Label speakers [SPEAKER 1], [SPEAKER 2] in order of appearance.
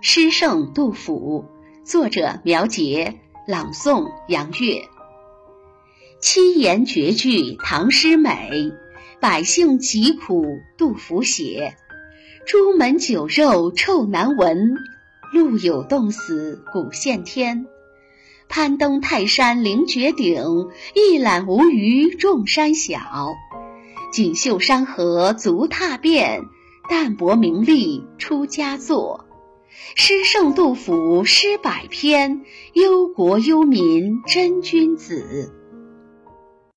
[SPEAKER 1] 诗圣杜甫，作者苗杰，朗诵杨月。七言绝句，唐诗美，百姓疾苦，杜甫写。朱门酒肉臭难闻，路有冻死骨现天。攀登泰山凌绝顶，一览无余众山小。锦绣山河足踏遍，淡泊名利出佳作。诗圣杜甫诗百篇，忧国忧民真君子。